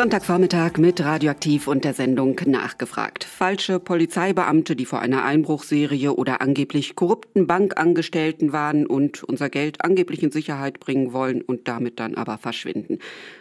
Sonntagvormittag mit Radioaktiv und der Sendung Nachgefragt. Falsche Polizeibeamte, die vor einer Einbruchserie oder angeblich korrupten Bankangestellten waren und unser Geld angeblich in Sicherheit bringen wollen und damit dann aber verschwinden.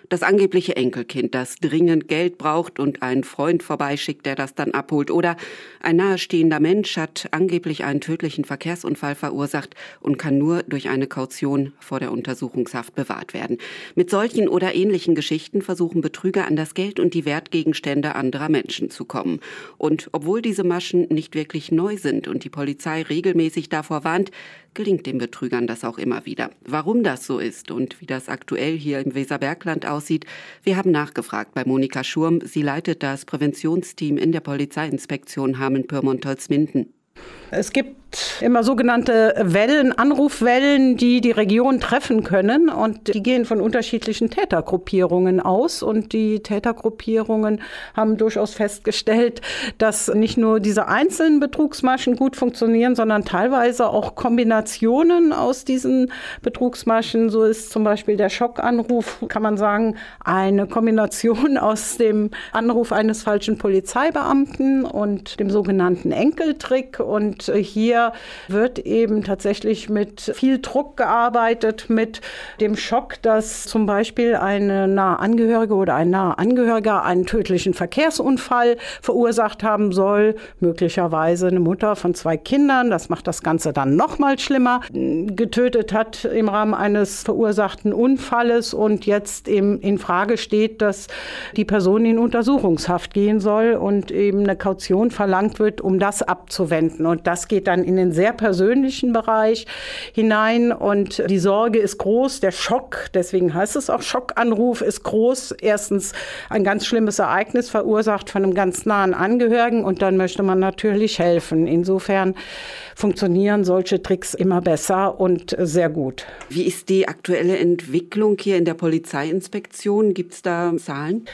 Das angebliche Enkelkind, das dringend Geld braucht und einen Freund vorbeischickt, der das dann abholt. Oder ein nahestehender Mensch hat angeblich einen tödlichen Verkehrsunfall verursacht und kann nur durch eine Kaution vor der Untersuchungshaft bewahrt werden. Mit solchen oder ähnlichen Geschichten versuchen Betrüger an das Geld und die Wertgegenstände anderer Menschen zu kommen. Und obwohl diese Maschen nicht wirklich neu sind und die Polizei regelmäßig davor warnt, gelingt den Betrügern das auch immer wieder. Warum das so ist und wie das aktuell hier im Weserbergland aussieht, wir haben nachgefragt bei Monika Schurm. Sie leitet das Präventionsteam in der Polizeiinspektion Hameln-Pyrmont-Holzminden. Es gibt immer sogenannte Wellen, Anrufwellen, die die Region treffen können. Und die gehen von unterschiedlichen Tätergruppierungen aus. Und die Tätergruppierungen haben durchaus festgestellt, dass nicht nur diese einzelnen Betrugsmaschen gut funktionieren, sondern teilweise auch Kombinationen aus diesen Betrugsmaschen. So ist zum Beispiel der Schockanruf, kann man sagen, eine Kombination aus dem Anruf eines falschen Polizeibeamten und dem sogenannten Enkeltrick. Und hier hier wird eben tatsächlich mit viel Druck gearbeitet, mit dem Schock, dass zum Beispiel eine nahe Angehörige oder ein naher Angehöriger einen tödlichen Verkehrsunfall verursacht haben soll, möglicherweise eine Mutter von zwei Kindern, das macht das Ganze dann noch mal schlimmer, getötet hat im Rahmen eines verursachten Unfalles und jetzt eben in Frage steht, dass die Person in Untersuchungshaft gehen soll und eben eine Kaution verlangt wird, um das abzuwenden. Und das geht dann in den sehr persönlichen Bereich hinein und die Sorge ist groß, der Schock, deswegen heißt es auch Schockanruf, ist groß. Erstens ein ganz schlimmes Ereignis verursacht von einem ganz nahen Angehörigen und dann möchte man natürlich helfen. Insofern funktionieren solche Tricks immer besser und sehr gut. Wie ist die aktuelle Entwicklung hier in der Polizeiinspektion? Gibt es da Zahlen?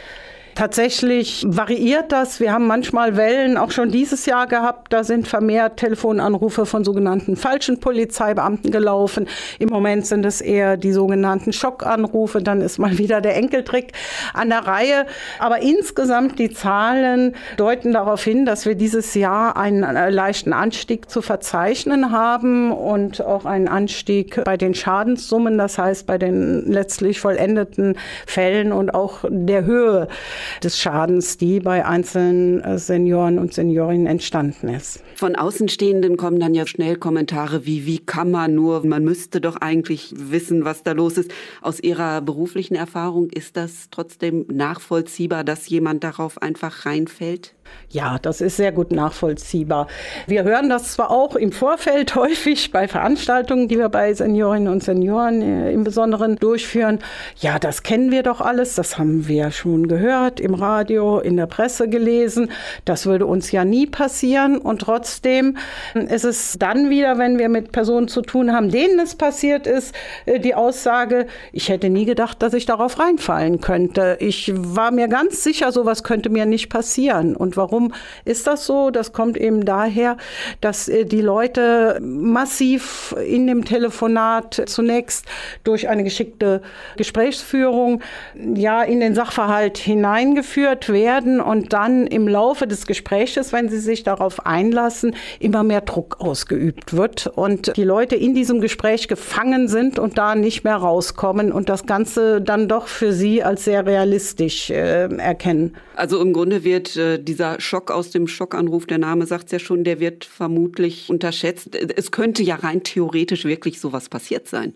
Tatsächlich variiert das. Wir haben manchmal Wellen auch schon dieses Jahr gehabt. Da sind vermehrt Telefonanrufe von sogenannten falschen Polizeibeamten gelaufen. Im Moment sind es eher die sogenannten Schockanrufe. Dann ist mal wieder der Enkeltrick an der Reihe. Aber insgesamt die Zahlen deuten darauf hin, dass wir dieses Jahr einen äh, leichten Anstieg zu verzeichnen haben und auch einen Anstieg bei den Schadenssummen, das heißt bei den letztlich vollendeten Fällen und auch der Höhe des Schadens, die bei einzelnen äh, Senioren und Seniorinnen entstanden ist. Von Außenstehenden kommen dann ja schnell Kommentare wie, wie kann man nur, man müsste doch eigentlich wissen, was da los ist. Aus Ihrer beruflichen Erfahrung ist das trotzdem nachvollziehbar, dass jemand darauf einfach reinfällt? Ja, das ist sehr gut nachvollziehbar. Wir hören das zwar auch im Vorfeld häufig bei Veranstaltungen, die wir bei Seniorinnen und Senioren äh, im Besonderen durchführen. Ja, das kennen wir doch alles, das haben wir schon gehört, im Radio, in der Presse gelesen. Das würde uns ja nie passieren. Und trotzdem ist es dann wieder, wenn wir mit Personen zu tun haben, denen es passiert ist, äh, die Aussage, ich hätte nie gedacht, dass ich darauf reinfallen könnte. Ich war mir ganz sicher, sowas könnte mir nicht passieren. Und warum ist das so? Das kommt eben daher, dass äh, die Leute massiv in dem Telefonat zunächst durch eine geschickte Gesprächsführung ja in den Sachverhalt hineingeführt werden und dann im Laufe des Gespräches, wenn sie sich darauf einlassen, immer mehr Druck ausgeübt wird und die Leute in diesem Gespräch gefangen sind und da nicht mehr rauskommen und das Ganze dann doch für sie als sehr realistisch äh, erkennen. Also im Grunde wird äh, dieser dieser Schock aus dem Schockanruf, der Name sagt es ja schon, der wird vermutlich unterschätzt. Es könnte ja rein theoretisch wirklich sowas passiert sein.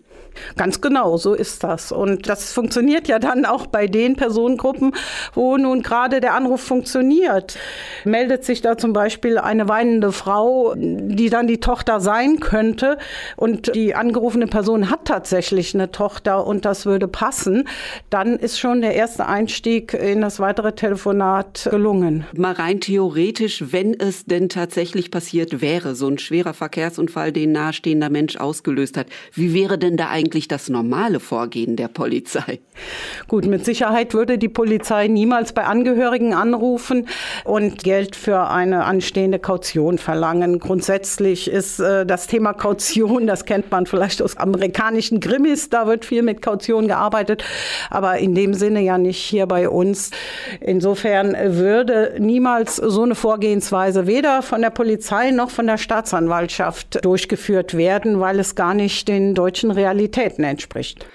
Ganz genau, so ist das. Und das funktioniert ja dann auch bei den Personengruppen, wo nun gerade der Anruf funktioniert. Meldet sich da zum Beispiel eine weinende Frau, die dann die Tochter sein könnte und die angerufene Person hat tatsächlich eine Tochter und das würde passen, dann ist schon der erste Einstieg in das weitere Telefonat gelungen. Mal rein theoretisch, wenn es denn tatsächlich passiert wäre, so ein schwerer Verkehrsunfall, den nahestehender Mensch ausgelöst hat, wie wäre denn da eigentlich das normale Vorgehen der Polizei? Gut, mit Sicherheit würde die Polizei nie niemals bei Angehörigen anrufen und Geld für eine anstehende Kaution verlangen. Grundsätzlich ist äh, das Thema Kaution, das kennt man vielleicht aus amerikanischen Grimmis, da wird viel mit Kaution gearbeitet, aber in dem Sinne ja nicht hier bei uns. Insofern würde niemals so eine Vorgehensweise weder von der Polizei noch von der Staatsanwaltschaft durchgeführt werden, weil es gar nicht den deutschen Realitäten entspricht.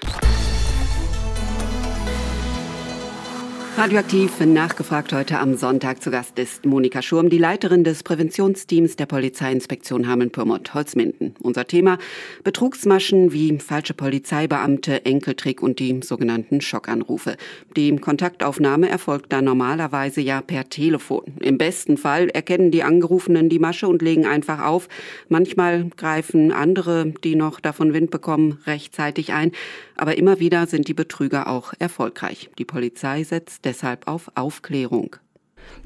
Radioaktiv nachgefragt heute am Sonntag zu Gast ist Monika Schurm, die Leiterin des Präventionsteams der Polizeiinspektion Hameln-Pyrmont-Holzminden. Unser Thema Betrugsmaschen wie falsche Polizeibeamte, Enkeltrick und die sogenannten Schockanrufe. Die Kontaktaufnahme erfolgt da normalerweise ja per Telefon. Im besten Fall erkennen die Angerufenen die Masche und legen einfach auf. Manchmal greifen andere, die noch davon Wind bekommen, rechtzeitig ein. Aber immer wieder sind die Betrüger auch erfolgreich. Die Polizei setzt deshalb auf Aufklärung.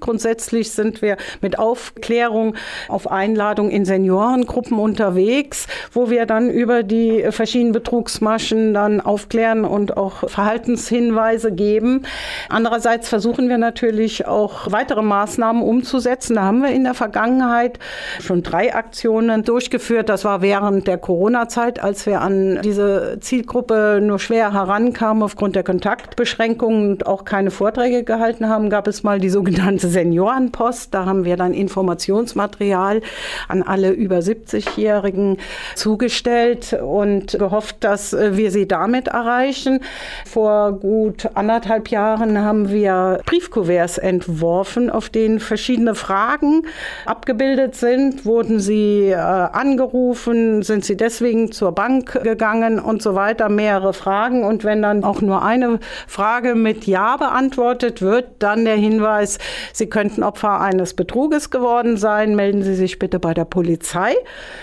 Grundsätzlich sind wir mit Aufklärung auf Einladung in Seniorengruppen unterwegs, wo wir dann über die verschiedenen Betrugsmaschen dann aufklären und auch Verhaltenshinweise geben. Andererseits versuchen wir natürlich auch weitere Maßnahmen umzusetzen. Da haben wir in der Vergangenheit schon drei Aktionen durchgeführt. Das war während der Corona-Zeit, als wir an diese Zielgruppe nur schwer herankamen aufgrund der Kontaktbeschränkungen und auch keine Vorträge gehalten haben, gab es mal die sogenannte Seniorenpost. Da haben wir dann Informationsmaterial an alle über 70-Jährigen zugestellt und gehofft, dass wir sie damit erreichen. Vor gut anderthalb Jahren haben wir Briefkuverts entworfen, auf denen verschiedene Fragen abgebildet sind. Wurden sie äh, angerufen? Sind sie deswegen zur Bank gegangen und so weiter? Mehrere Fragen. Und wenn dann auch nur eine Frage mit Ja beantwortet wird, dann der Hinweis, Sie könnten Opfer eines Betruges geworden sein. Melden Sie sich bitte bei der Polizei.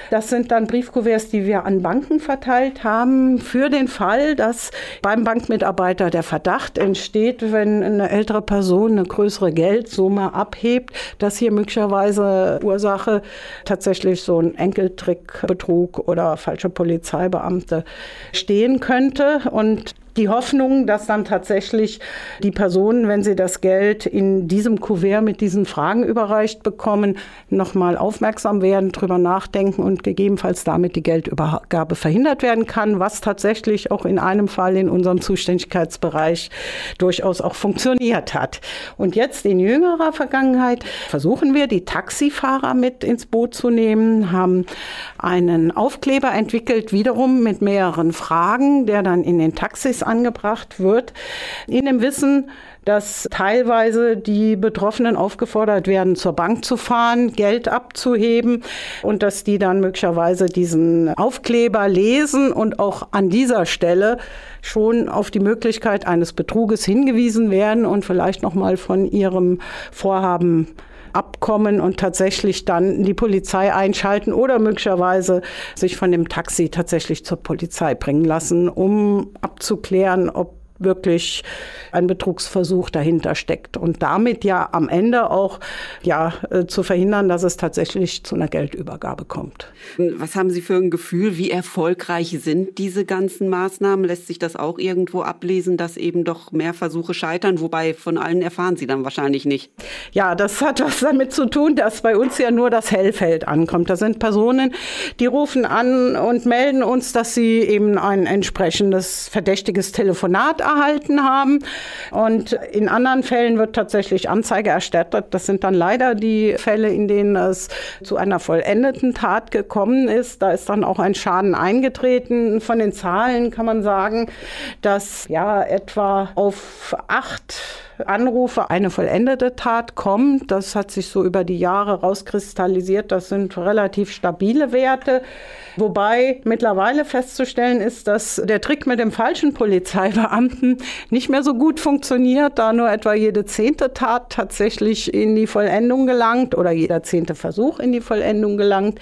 Das sind dann Briefkuverts, die wir an Banken verteilt haben, für den Fall, dass beim Bankmitarbeiter der Verdacht entsteht, wenn eine ältere Person eine größere Geldsumme abhebt, dass hier möglicherweise Ursache tatsächlich so ein Enkeltrickbetrug oder falsche Polizeibeamte stehen könnte. Und die Hoffnung, dass dann tatsächlich die Personen, wenn sie das Geld in diesem Kuvert mit diesen Fragen überreicht bekommen, nochmal aufmerksam werden, drüber nachdenken und gegebenenfalls damit die Geldübergabe verhindert werden kann, was tatsächlich auch in einem Fall in unserem Zuständigkeitsbereich durchaus auch funktioniert hat. Und jetzt in jüngerer Vergangenheit versuchen wir, die Taxifahrer mit ins Boot zu nehmen, haben einen Aufkleber entwickelt, wiederum mit mehreren Fragen, der dann in den Taxis angebracht wird, in dem Wissen, dass teilweise die Betroffenen aufgefordert werden, zur Bank zu fahren, Geld abzuheben und dass die dann möglicherweise diesen Aufkleber lesen und auch an dieser Stelle schon auf die Möglichkeit eines Betruges hingewiesen werden und vielleicht noch mal von ihrem Vorhaben abkommen und tatsächlich dann die Polizei einschalten oder möglicherweise sich von dem Taxi tatsächlich zur Polizei bringen lassen, um abzuklären, ob wirklich ein Betrugsversuch dahinter steckt und damit ja am Ende auch ja äh, zu verhindern, dass es tatsächlich zu einer Geldübergabe kommt. Was haben Sie für ein Gefühl, wie erfolgreich sind diese ganzen Maßnahmen? Lässt sich das auch irgendwo ablesen, dass eben doch mehr Versuche scheitern, wobei von allen erfahren Sie dann wahrscheinlich nicht? Ja, das hat was damit zu tun, dass bei uns ja nur das Hellfeld ankommt. Da sind Personen, die rufen an und melden uns, dass sie eben ein entsprechendes verdächtiges Telefonat erhalten haben. Und in anderen Fällen wird tatsächlich Anzeige erstattet. Das sind dann leider die Fälle, in denen es zu einer vollendeten Tat gekommen ist. Da ist dann auch ein Schaden eingetreten. Von den Zahlen kann man sagen, dass ja etwa auf acht Anrufe eine vollendete Tat kommt. Das hat sich so über die Jahre rauskristallisiert. Das sind relativ stabile Werte. Wobei mittlerweile festzustellen ist, dass der Trick mit dem falschen Polizeibeamten nicht mehr so gut funktioniert, da nur etwa jede zehnte Tat tatsächlich in die Vollendung gelangt oder jeder zehnte Versuch in die Vollendung gelangt.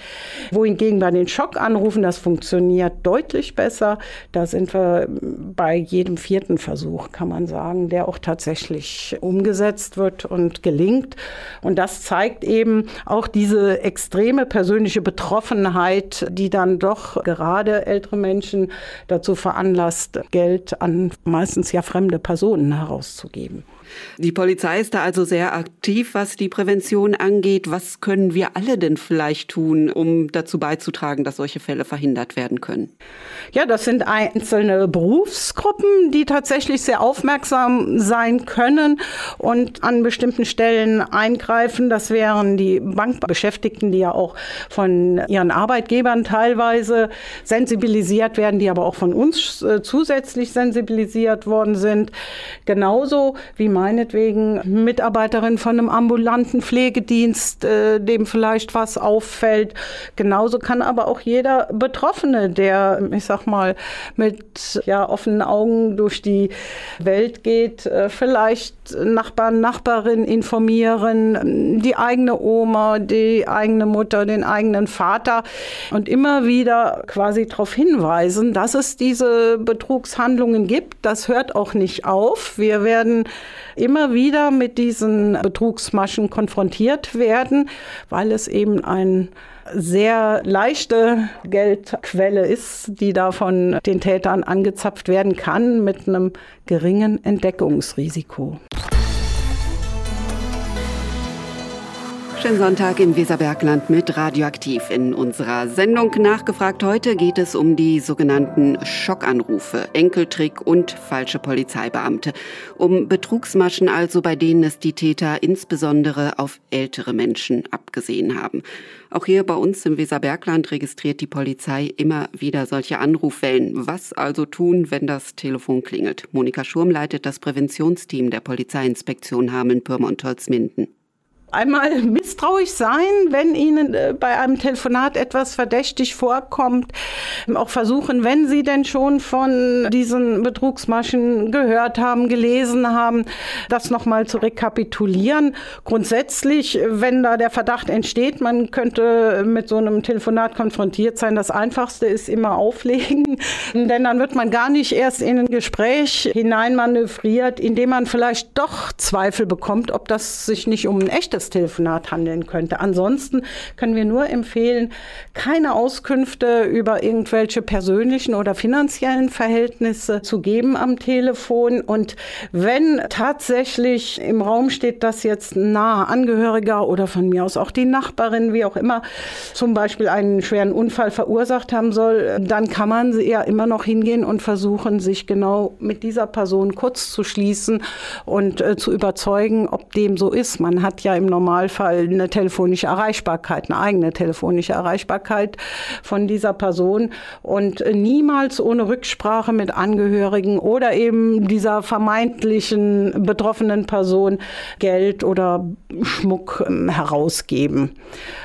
Wohingegen bei den Schockanrufen das funktioniert deutlich besser. Da sind wir bei jedem vierten Versuch, kann man sagen, der auch tatsächlich umgesetzt wird und gelingt. Und das zeigt eben auch diese extreme persönliche Betroffenheit, die dann dann doch gerade ältere Menschen dazu veranlasst, Geld an meistens ja fremde Personen herauszugeben. Die Polizei ist da also sehr aktiv, was die Prävention angeht. Was können wir alle denn vielleicht tun, um dazu beizutragen, dass solche Fälle verhindert werden können? Ja, das sind einzelne Berufsgruppen, die tatsächlich sehr aufmerksam sein können und an bestimmten Stellen eingreifen. Das wären die Bankbeschäftigten, die ja auch von ihren Arbeitgebern teilweise sensibilisiert werden, die aber auch von uns äh, zusätzlich sensibilisiert worden sind. Genauso wie meinetwegen Mitarbeiterin von einem ambulanten Pflegedienst, äh, dem vielleicht was auffällt. Genauso kann aber auch jeder Betroffene, der, ich sag mal, mit ja, offenen Augen durch die Welt geht, äh, vielleicht Nachbarn, Nachbarin informieren, die eigene Oma, die eigene Mutter, den eigenen Vater und immer wieder quasi darauf hinweisen, dass es diese Betrugshandlungen gibt. Das hört auch nicht auf. Wir werden immer wieder mit diesen Betrugsmaschen konfrontiert werden, weil es eben ein sehr leichte Geldquelle ist, die da von den Tätern angezapft werden kann mit einem geringen Entdeckungsrisiko. Schönen Sonntag im Weserbergland mit Radioaktiv. In unserer Sendung nachgefragt heute geht es um die sogenannten Schockanrufe, Enkeltrick und falsche Polizeibeamte. Um Betrugsmaschen also, bei denen es die Täter insbesondere auf ältere Menschen abgesehen haben. Auch hier bei uns im Weserbergland registriert die Polizei immer wieder solche Anrufwellen. Was also tun, wenn das Telefon klingelt? Monika Schurm leitet das Präventionsteam der Polizeiinspektion Hameln-Pyrmont-Holzminden einmal misstrauisch sein, wenn Ihnen äh, bei einem Telefonat etwas verdächtig vorkommt. Auch versuchen, wenn Sie denn schon von diesen Betrugsmaschen gehört haben, gelesen haben, das nochmal zu rekapitulieren. Grundsätzlich, wenn da der Verdacht entsteht, man könnte mit so einem Telefonat konfrontiert sein, das Einfachste ist immer auflegen, denn dann wird man gar nicht erst in ein Gespräch hineinmanövriert, indem man vielleicht doch Zweifel bekommt, ob das sich nicht um ein echtes Telefonat handeln könnte. Ansonsten können wir nur empfehlen, keine Auskünfte über irgendwelche persönlichen oder finanziellen Verhältnisse zu geben am Telefon. Und wenn tatsächlich im Raum steht, dass jetzt ein naher Angehöriger oder von mir aus auch die Nachbarin, wie auch immer, zum Beispiel einen schweren Unfall verursacht haben soll, dann kann man ja immer noch hingehen und versuchen, sich genau mit dieser Person kurz zu schließen und äh, zu überzeugen, ob dem so ist. Man hat ja im Normalfall eine telefonische Erreichbarkeit, eine eigene telefonische Erreichbarkeit von dieser Person und niemals ohne Rücksprache mit Angehörigen oder eben dieser vermeintlichen betroffenen Person Geld oder Schmuck ähm, herausgeben.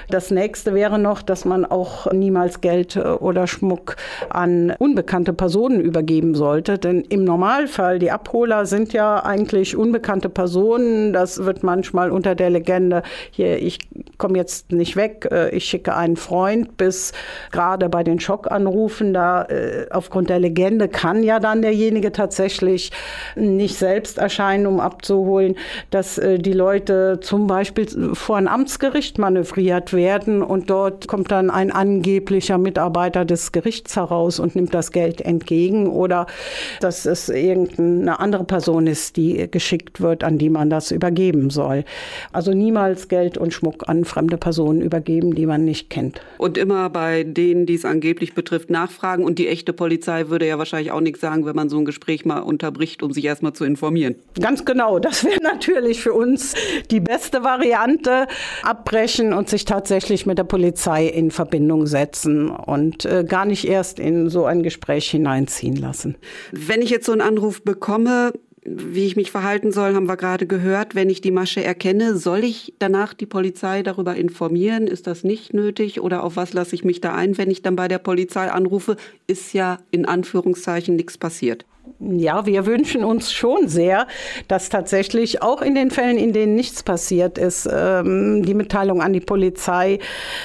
Das nächste wäre noch, dass man auch niemals Geld äh, oder Schmuck an unbekannte Personen übergeben sollte. Denn im Normalfall, die Abholer sind ja eigentlich unbekannte Personen. Das wird manchmal unter der Legende, hier, ich komme jetzt nicht weg, äh, ich schicke einen Freund, bis gerade bei den Schockanrufen, da äh, aufgrund der Legende kann ja dann derjenige tatsächlich nicht selbst erscheinen, um abzuholen, dass die Leute zum Beispiel vor ein Amtsgericht manövriert werden und dort kommt dann ein angeblicher Mitarbeiter des Gerichts heraus und nimmt das Geld entgegen oder dass es irgendeine andere Person ist, die geschickt wird, an die man das übergeben soll. Also niemals Geld und Schmuck an fremde Personen übergeben, die man nicht kennt. Und immer bei denen, die es angeblich betrifft, nachfragen und die echte Polizei würde ja wahrscheinlich auch nichts sagen, wenn man so ein Gespräch mal unterbricht, um sich erstmal zu informieren. Ganz genau, das wäre natürlich für uns die beste Variante, abbrechen und sich tatsächlich mit der Polizei in Verbindung setzen und äh, gar nicht erst in so ein Gespräch hineinziehen lassen. Wenn ich jetzt so einen Anruf bekomme, wie ich mich verhalten soll, haben wir gerade gehört. Wenn ich die Masche erkenne, soll ich danach die Polizei darüber informieren? Ist das nicht nötig? Oder auf was lasse ich mich da ein, wenn ich dann bei der Polizei anrufe? Ist ja in Anführungszeichen nichts passiert. Ja, wir wünschen uns schon sehr, dass tatsächlich auch in den Fällen, in denen nichts passiert ist, ähm, die Mitteilung an die Polizei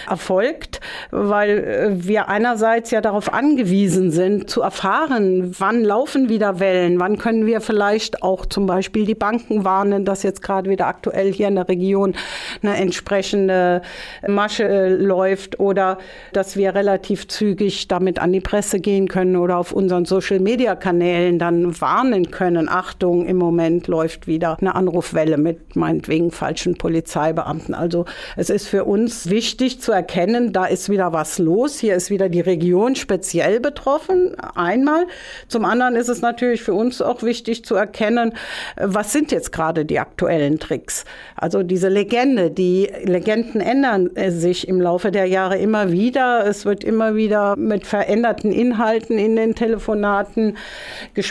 erfolgt, weil äh, wir einerseits ja darauf angewiesen sind, zu erfahren, wann laufen wieder Wellen, wann können wir vielleicht auch zum Beispiel die Banken warnen, dass jetzt gerade wieder aktuell hier in der Region eine entsprechende Masche äh, läuft oder dass wir relativ zügig damit an die Presse gehen können oder auf unseren Social-Media-Kanälen dann warnen können, Achtung, im Moment läuft wieder eine Anrufwelle mit meinetwegen falschen Polizeibeamten. Also es ist für uns wichtig zu erkennen, da ist wieder was los. Hier ist wieder die Region speziell betroffen, einmal. Zum anderen ist es natürlich für uns auch wichtig zu erkennen, was sind jetzt gerade die aktuellen Tricks. Also diese Legende, die Legenden ändern sich im Laufe der Jahre immer wieder. Es wird immer wieder mit veränderten Inhalten in den Telefonaten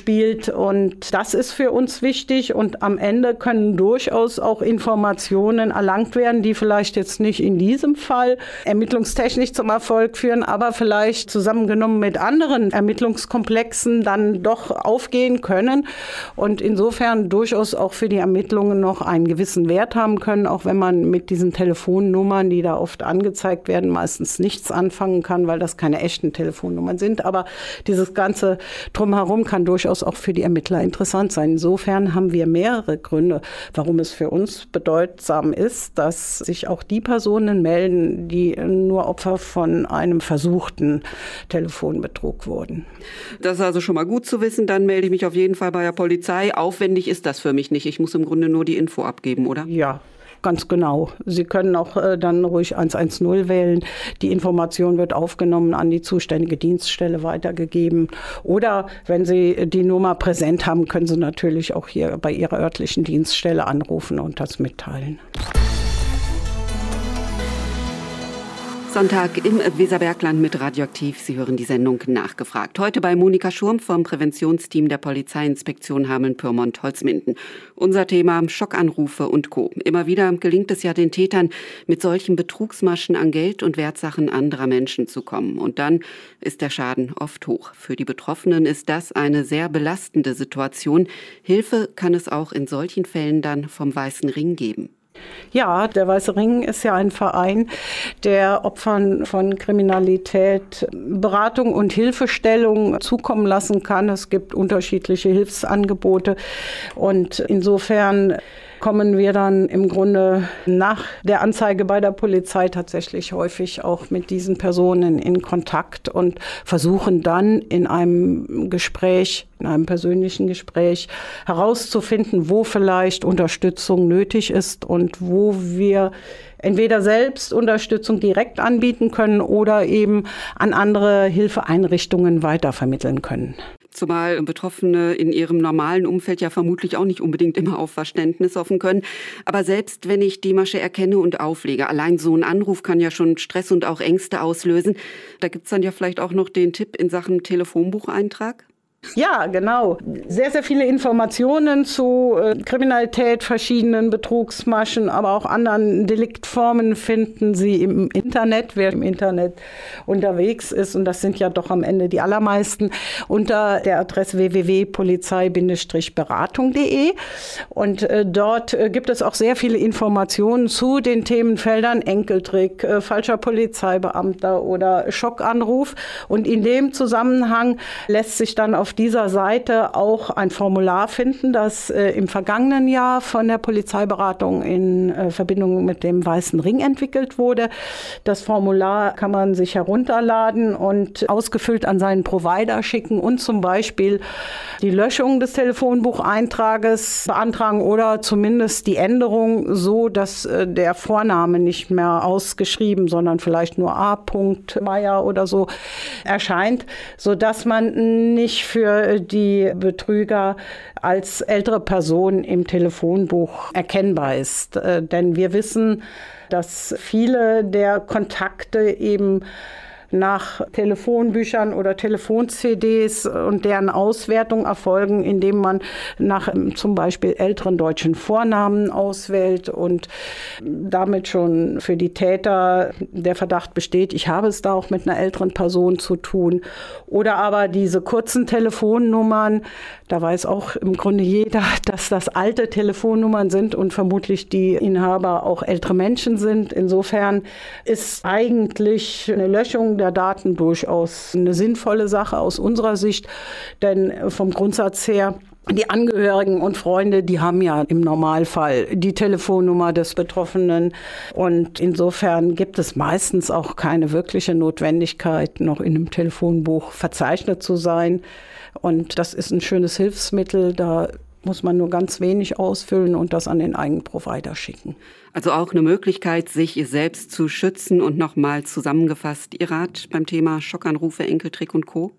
gespielt und das ist für uns wichtig und am Ende können durchaus auch Informationen erlangt werden, die vielleicht jetzt nicht in diesem Fall ermittlungstechnisch zum Erfolg führen, aber vielleicht zusammengenommen mit anderen Ermittlungskomplexen dann doch aufgehen können und insofern durchaus auch für die Ermittlungen noch einen gewissen Wert haben können, auch wenn man mit diesen Telefonnummern, die da oft angezeigt werden, meistens nichts anfangen kann, weil das keine echten Telefonnummern sind. Aber dieses ganze Drumherum kann durchaus auch für die Ermittler interessant sein. Insofern haben wir mehrere Gründe, warum es für uns bedeutsam ist, dass sich auch die Personen melden, die nur Opfer von einem versuchten Telefonbetrug wurden. Das ist also schon mal gut zu wissen. Dann melde ich mich auf jeden Fall bei der Polizei. Aufwendig ist das für mich nicht. Ich muss im Grunde nur die Info abgeben, oder? Ja, Ganz genau. Sie können auch äh, dann ruhig 110 wählen. Die Information wird aufgenommen, an die zuständige Dienststelle weitergegeben. Oder wenn Sie die Nummer präsent haben, können Sie natürlich auch hier bei Ihrer örtlichen Dienststelle anrufen und das mitteilen. Sonntag im Weserbergland mit Radioaktiv. Sie hören die Sendung nachgefragt. Heute bei Monika Schurm vom Präventionsteam der Polizeiinspektion Hameln-Pyrmont-Holzminden. Unser Thema Schockanrufe und Co. Immer wieder gelingt es ja den Tätern, mit solchen Betrugsmaschen an Geld und Wertsachen anderer Menschen zu kommen. Und dann ist der Schaden oft hoch. Für die Betroffenen ist das eine sehr belastende Situation. Hilfe kann es auch in solchen Fällen dann vom Weißen Ring geben. Ja, der Weiße Ring ist ja ein Verein, der Opfern von Kriminalität Beratung und Hilfestellung zukommen lassen kann. Es gibt unterschiedliche Hilfsangebote und insofern kommen wir dann im Grunde nach der Anzeige bei der Polizei tatsächlich häufig auch mit diesen Personen in Kontakt und versuchen dann in einem Gespräch, in einem persönlichen Gespräch herauszufinden, wo vielleicht Unterstützung nötig ist und wo wir entweder selbst Unterstützung direkt anbieten können oder eben an andere Hilfeeinrichtungen weitervermitteln können. Zumal Betroffene in ihrem normalen Umfeld ja vermutlich auch nicht unbedingt immer auf Verständnis hoffen können. Aber selbst wenn ich die Masche erkenne und auflege, allein so ein Anruf kann ja schon Stress und auch Ängste auslösen. Da gibt's dann ja vielleicht auch noch den Tipp in Sachen Telefonbucheintrag. Ja, genau. Sehr, sehr viele Informationen zu äh, Kriminalität, verschiedenen Betrugsmaschen, aber auch anderen Deliktformen finden Sie im Internet, wer im Internet unterwegs ist. Und das sind ja doch am Ende die allermeisten unter der Adresse www.polizei-beratung.de. Und äh, dort äh, gibt es auch sehr viele Informationen zu den Themenfeldern Enkeltrick, äh, falscher Polizeibeamter oder Schockanruf. Und in dem Zusammenhang lässt sich dann auf dieser Seite auch ein Formular finden, das äh, im vergangenen Jahr von der Polizeiberatung in äh, Verbindung mit dem Weißen Ring entwickelt wurde. Das Formular kann man sich herunterladen und ausgefüllt an seinen Provider schicken und zum Beispiel die Löschung des Telefonbucheintrages beantragen oder zumindest die Änderung so, dass äh, der Vorname nicht mehr ausgeschrieben, sondern vielleicht nur A. Meier oder so erscheint, sodass man nicht für für die Betrüger als ältere Person im Telefonbuch erkennbar ist. Äh, denn wir wissen, dass viele der Kontakte eben nach Telefonbüchern oder Telefon-CDs und deren Auswertung erfolgen, indem man nach ähm, zum Beispiel älteren deutschen Vornamen auswählt und damit schon für die Täter der Verdacht besteht, ich habe es da auch mit einer älteren Person zu tun. Oder aber diese kurzen Telefonnummern, da weiß auch im Grunde jeder, dass das alte Telefonnummern sind und vermutlich die Inhaber auch ältere Menschen sind. Insofern ist eigentlich eine Löschung der Daten durchaus eine sinnvolle Sache aus unserer Sicht, denn vom Grundsatz her die Angehörigen und Freunde, die haben ja im Normalfall die Telefonnummer des Betroffenen. Und insofern gibt es meistens auch keine wirkliche Notwendigkeit, noch in einem Telefonbuch verzeichnet zu sein. Und das ist ein schönes Hilfsmittel. Da muss man nur ganz wenig ausfüllen und das an den eigenen Provider schicken. Also auch eine Möglichkeit, sich selbst zu schützen und nochmal zusammengefasst Ihr Rat beim Thema Schockanrufe, Enkeltrick und Co.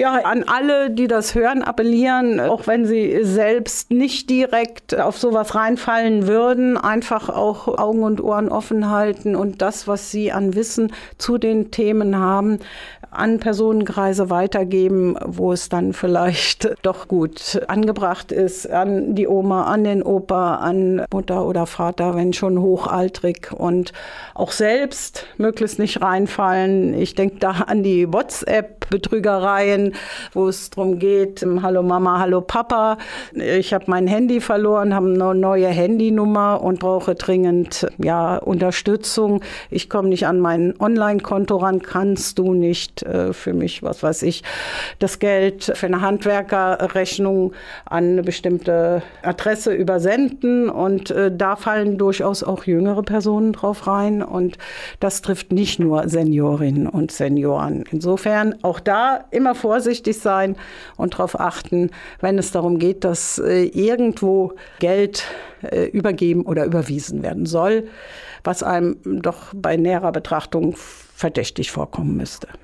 Ja, an alle, die das hören, appellieren, auch wenn sie selbst nicht direkt auf sowas reinfallen würden, einfach auch Augen und Ohren offen halten und das, was sie an Wissen zu den Themen haben, an Personenkreise weitergeben, wo es dann vielleicht doch gut angebracht ist, an die Oma, an den Opa, an Mutter oder Vater, wenn schon hochaltrig und auch selbst möglichst nicht reinfallen. Ich denke da an die WhatsApp-Betrügereien, wo es darum geht, hallo Mama, hallo Papa, ich habe mein Handy verloren, habe eine neue Handynummer und brauche dringend ja, Unterstützung. Ich komme nicht an mein Online-Konto ran, kannst du nicht äh, für mich, was weiß ich, das Geld für eine Handwerkerrechnung an eine bestimmte Adresse übersenden. Und äh, da fallen durchaus auch jüngere Personen drauf rein. Und das trifft nicht nur Seniorinnen und Senioren. Insofern auch da immer vorsichtig sein und darauf achten, wenn es darum geht, dass äh, irgendwo Geld übergeben oder überwiesen werden soll, was einem doch bei näherer Betrachtung verdächtig vorkommen müsste.